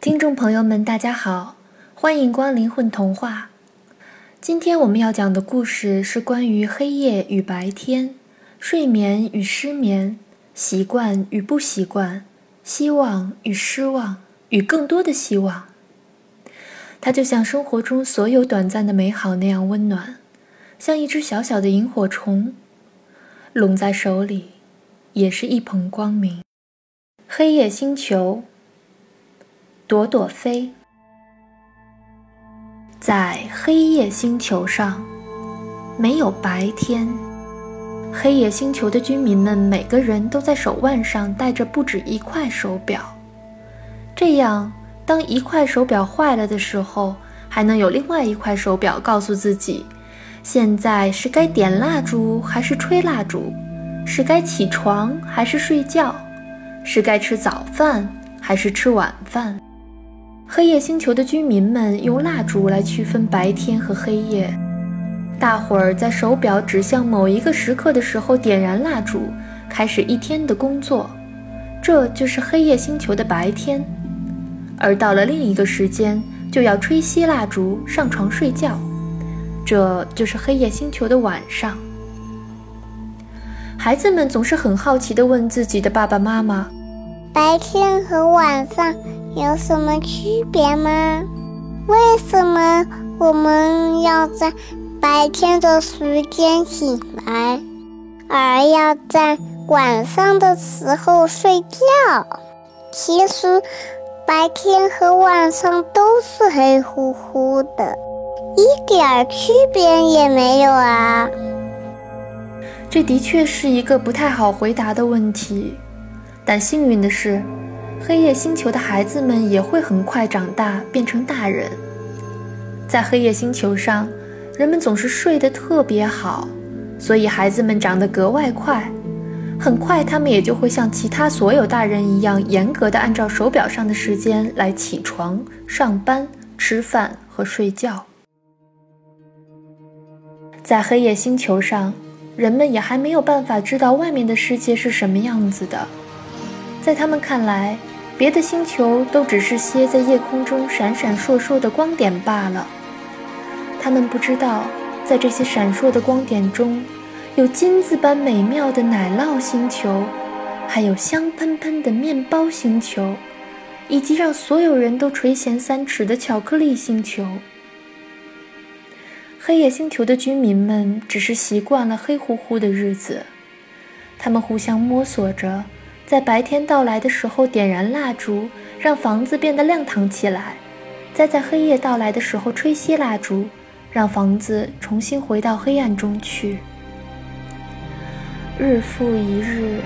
听众朋友们，大家好，欢迎光临混童话。今天我们要讲的故事是关于黑夜与白天、睡眠与失眠、习惯与不习惯、希望与失望与更多的希望。它就像生活中所有短暂的美好那样温暖，像一只小小的萤火虫，拢在手里，也是一捧光明。黑夜星球。朵朵飞，在黑夜星球上，没有白天。黑夜星球的居民们每个人都在手腕上戴着不止一块手表，这样，当一块手表坏了的时候，还能有另外一块手表告诉自己，现在是该点蜡烛还是吹蜡烛，是该起床还是睡觉，是该吃早饭还是吃晚饭。黑夜星球的居民们用蜡烛来区分白天和黑夜。大伙儿在手表指向某一个时刻的时候点燃蜡烛，开始一天的工作，这就是黑夜星球的白天。而到了另一个时间，就要吹熄蜡烛，上床睡觉，这就是黑夜星球的晚上。孩子们总是很好奇地问自己的爸爸妈妈：“白天和晚上？”有什么区别吗？为什么我们要在白天的时间醒来，而要在晚上的时候睡觉？其实，白天和晚上都是黑乎乎的，一点区别也没有啊！这的确是一个不太好回答的问题，但幸运的是。黑夜星球的孩子们也会很快长大，变成大人。在黑夜星球上，人们总是睡得特别好，所以孩子们长得格外快。很快，他们也就会像其他所有大人一样，严格的按照手表上的时间来起床、上班、吃饭和睡觉。在黑夜星球上，人们也还没有办法知道外面的世界是什么样子的。在他们看来，别的星球都只是些在夜空中闪闪烁烁的光点罢了。他们不知道，在这些闪烁的光点中，有金子般美妙的奶酪星球，还有香喷喷的面包星球，以及让所有人都垂涎三尺的巧克力星球。黑夜星球的居民们只是习惯了黑乎乎的日子，他们互相摸索着。在白天到来的时候，点燃蜡烛，让房子变得亮堂起来；再在黑夜到来的时候，吹熄蜡烛，让房子重新回到黑暗中去。日复一日，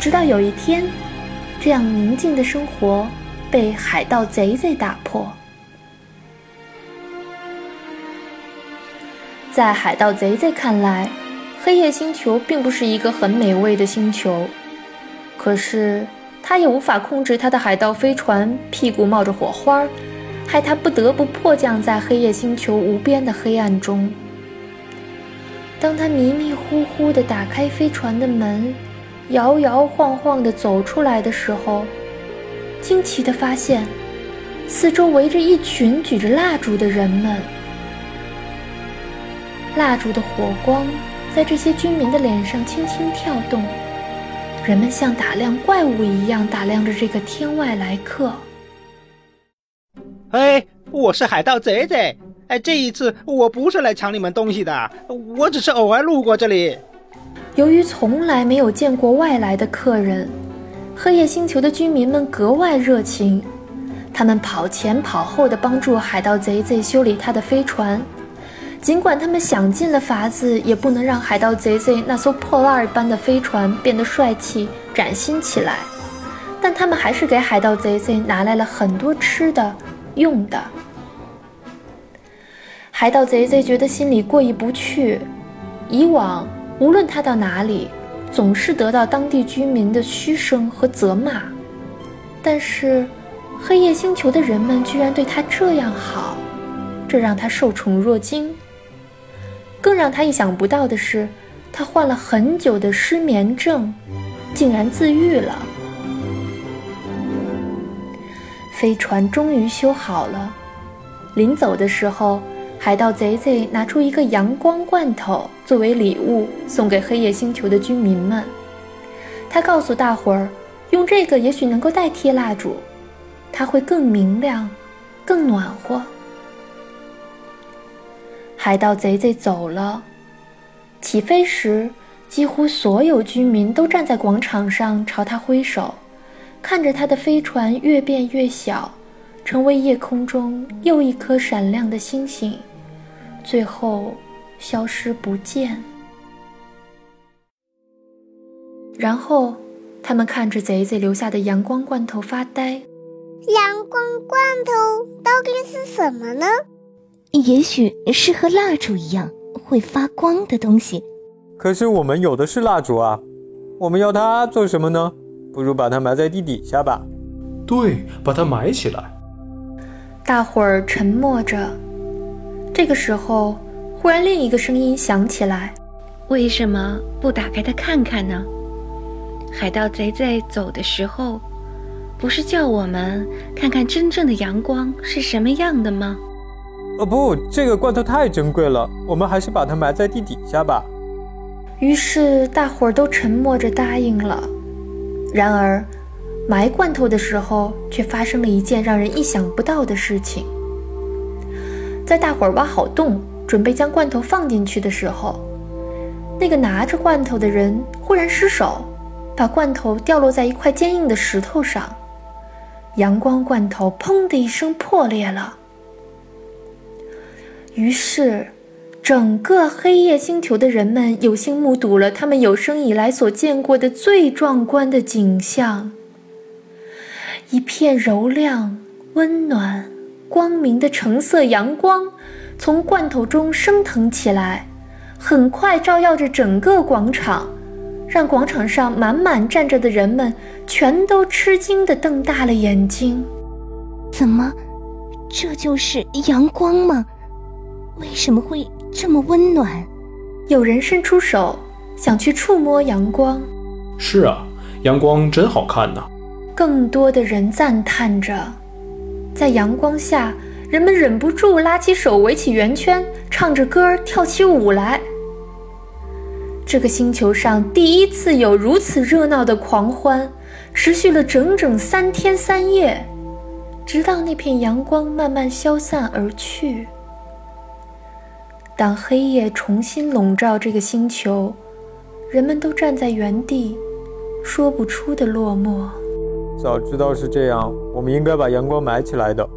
直到有一天，这样宁静的生活被海盗贼贼打破。在海盗贼贼看来，黑夜星球并不是一个很美味的星球。可是，他也无法控制他的海盗飞船，屁股冒着火花，害他不得不迫降在黑夜星球无边的黑暗中。当他迷迷糊糊地打开飞船的门，摇摇晃晃地走出来的时候，惊奇地发现，四周围着一群举着蜡烛的人们。蜡烛的火光在这些居民的脸上轻轻跳动。人们像打量怪物一样打量着这个天外来客。哎，我是海盗贼贼。哎，这一次我不是来抢你们东西的，我只是偶尔路过这里。由于从来没有见过外来的客人，黑夜星球的居民们格外热情，他们跑前跑后的帮助海盗贼贼修理他的飞船。尽管他们想尽了法子，也不能让海盗贼贼那艘破烂般的飞船变得帅气崭新起来，但他们还是给海盗贼贼拿来了很多吃的、用的。海盗贼贼觉得心里过意不去，以往无论他到哪里，总是得到当地居民的嘘声和责骂，但是黑夜星球的人们居然对他这样好，这让他受宠若惊。更让他意想不到的是，他患了很久的失眠症，竟然自愈了。飞船终于修好了。临走的时候，海盗贼贼拿出一个阳光罐头作为礼物送给黑夜星球的居民们。他告诉大伙儿，用这个也许能够代替蜡烛，它会更明亮，更暖和。海盗贼贼走了。起飞时，几乎所有居民都站在广场上朝他挥手，看着他的飞船越变越小，成为夜空中又一颗闪亮的星星，最后消失不见。然后，他们看着贼贼留下的阳光罐头发呆。阳光罐头到底是什么呢？也许是和蜡烛一样会发光的东西。可是我们有的是蜡烛啊，我们要它做什么呢？不如把它埋在地底下吧。对，把它埋起来。大伙儿沉默着。这个时候，忽然另一个声音响起来：“为什么不打开它看看呢？”海盗贼在走的时候，不是叫我们看看真正的阳光是什么样的吗？哦不，这个罐头太珍贵了，我们还是把它埋在地底下吧。于是大伙儿都沉默着答应了。然而，埋罐头的时候却发生了一件让人意想不到的事情。在大伙儿挖好洞，准备将罐头放进去的时候，那个拿着罐头的人忽然失手，把罐头掉落在一块坚硬的石头上，阳光罐头“砰”的一声破裂了。于是，整个黑夜星球的人们有幸目睹了他们有生以来所见过的最壮观的景象：一片柔亮、温暖、光明的橙色阳光从罐头中升腾起来，很快照耀着整个广场，让广场上满满站着的人们全都吃惊地瞪大了眼睛。怎么，这就是阳光吗？为什么会这么温暖？有人伸出手想去触摸阳光。是啊，阳光真好看呐。更多的人赞叹着，在阳光下，人们忍不住拉起手围起圆圈，唱着歌跳起舞来。这个星球上第一次有如此热闹的狂欢，持续了整整三天三夜，直到那片阳光慢慢消散而去。当黑夜重新笼罩这个星球，人们都站在原地，说不出的落寞。早知道是这样，我们应该把阳光埋起来的。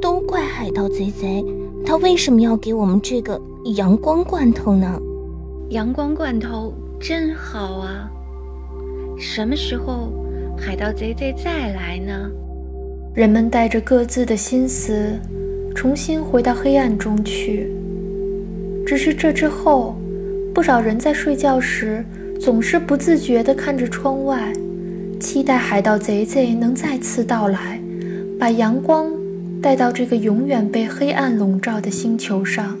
都怪海盗贼贼，他为什么要给我们这个阳光罐头呢？阳光罐头真好啊！什么时候海盗贼贼再来呢？人们带着各自的心思，重新回到黑暗中去。只是这之后，不少人在睡觉时总是不自觉地看着窗外，期待海盗贼贼能再次到来，把阳光带到这个永远被黑暗笼罩的星球上。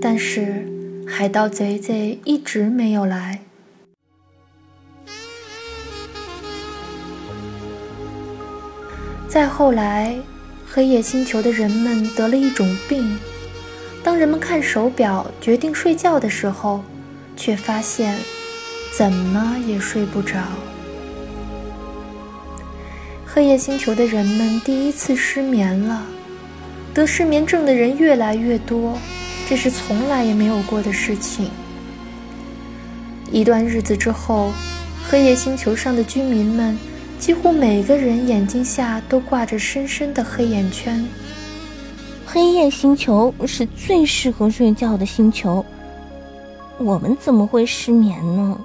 但是，海盗贼贼一直没有来。再后来，黑夜星球的人们得了一种病。当人们看手表决定睡觉的时候，却发现怎么也睡不着。黑夜星球的人们第一次失眠了，得失眠症的人越来越多，这是从来也没有过的事情。一段日子之后，黑夜星球上的居民们几乎每个人眼睛下都挂着深深的黑眼圈。黑夜星球是最适合睡觉的星球，我们怎么会失眠呢？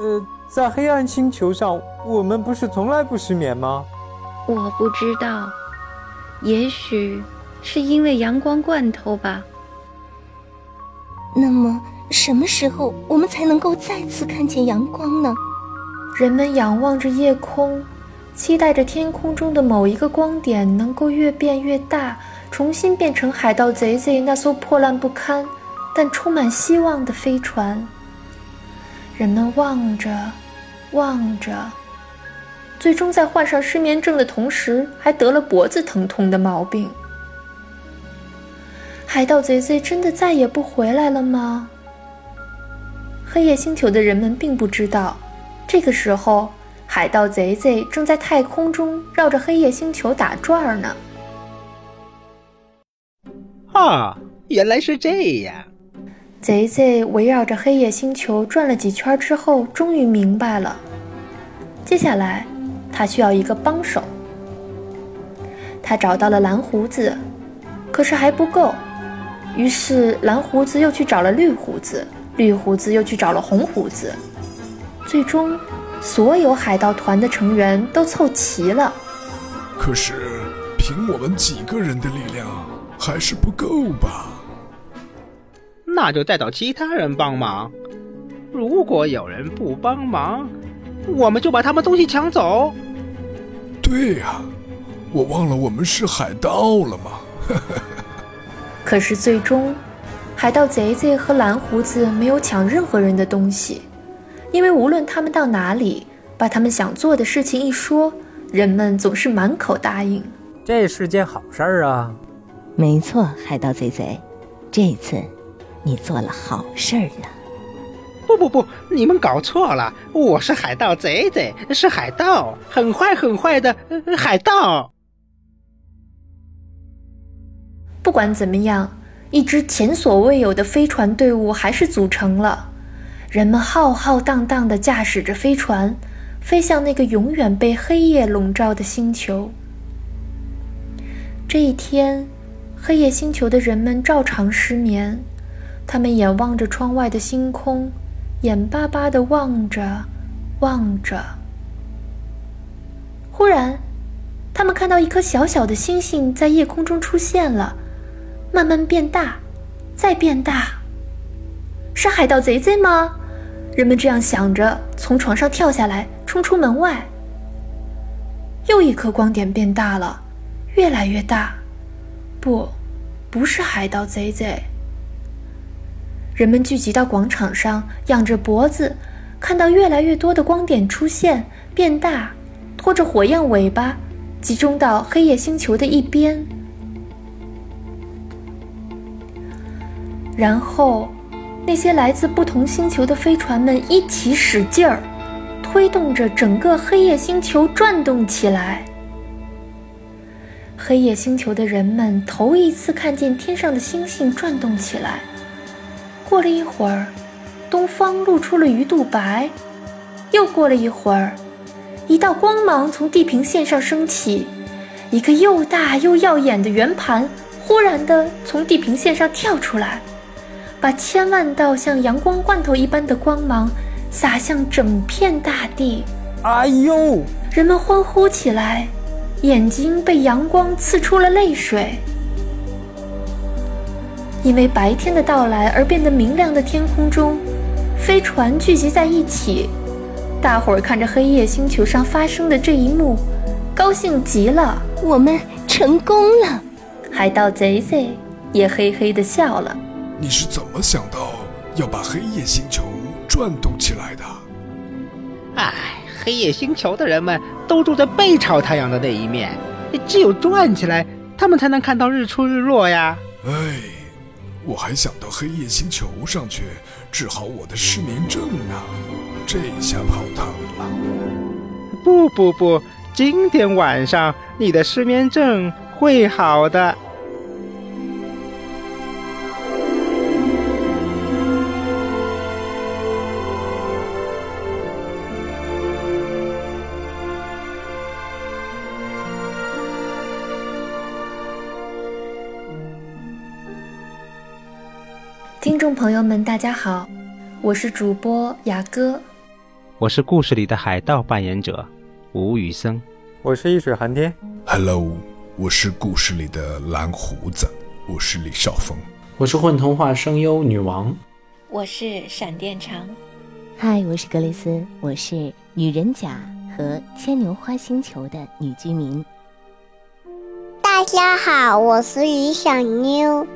呃，在黑暗星球上，我们不是从来不失眠吗？我不知道，也许是因为阳光罐头吧。那么，什么时候我们才能够再次看见阳光呢？人们仰望着夜空，期待着天空中的某一个光点能够越变越大。重新变成海盗贼贼那艘破烂不堪，但充满希望的飞船。人们望着，望着，最终在患上失眠症的同时，还得了脖子疼痛的毛病。海盗贼贼真的再也不回来了吗？黑夜星球的人们并不知道，这个时候，海盗贼贼正在太空中绕着黑夜星球打转呢。啊，原来是这样！贼贼围绕着黑夜星球转了几圈之后，终于明白了。接下来，他需要一个帮手。他找到了蓝胡子，可是还不够。于是蓝胡子又去找了绿胡子，绿胡子又去找了红胡子。最终，所有海盗团的成员都凑齐了。可是，凭我们几个人的力量，还是不够吧？那就再找其他人帮忙。如果有人不帮忙，我们就把他们东西抢走。对呀，我忘了我们是海盗了吗？可是最终，海盗贼贼和蓝胡子没有抢任何人的东西，因为无论他们到哪里，把他们想做的事情一说，人们总是满口答应。这是件好事儿啊！没错，海盗贼贼，这次你做了好事儿了。不不不，你们搞错了，我是海盗贼贼，是海盗，很坏很坏的海盗。不管怎么样，一支前所未有的飞船队伍还是组成了。人们浩浩荡荡地驾驶着飞船，飞向那个永远被黑夜笼罩的星球。这一天，黑夜星球的人们照常失眠，他们眼望着窗外的星空，眼巴巴地望着，望着。忽然，他们看到一颗小小的星星在夜空中出现了。慢慢变大，再变大。是海盗贼贼吗？人们这样想着，从床上跳下来，冲出门外。又一颗光点变大了，越来越大。不，不是海盗贼贼。人们聚集到广场上，仰着脖子，看到越来越多的光点出现、变大，拖着火焰尾巴，集中到黑夜星球的一边。然后，那些来自不同星球的飞船们一起使劲儿，推动着整个黑夜星球转动起来。黑夜星球的人们头一次看见天上的星星转动起来。过了一会儿，东方露出了鱼肚白。又过了一会儿，一道光芒从地平线上升起，一个又大又耀眼的圆盘忽然的从地平线上跳出来。把千万道像阳光罐头一般的光芒洒向整片大地。哎呦！人们欢呼起来，眼睛被阳光刺出了泪水。因为白天的到来而变得明亮的天空中，飞船聚集在一起，大伙儿看着黑夜星球上发生的这一幕，高兴极了。我们成功了！海盗贼贼也嘿嘿地笑了。你是怎么想到要把黑夜星球转动起来的？哎，黑夜星球的人们都住在背朝太阳的那一面，只有转起来，他们才能看到日出日落呀。哎，我还想到黑夜星球上去治好我的失眠症呢，这下泡汤了。不不不，今天晚上你的失眠症会好的。听众朋友们，大家好，我是主播雅歌，我是故事里的海盗扮演者吴宇森，我是一水寒天，Hello，我是故事里的蓝胡子，我是李少峰，我是混童话声优女王，我是闪电长，嗨，我是格蕾丝，我是女人甲和牵牛花星球的女居民，大家好，我是于小妞。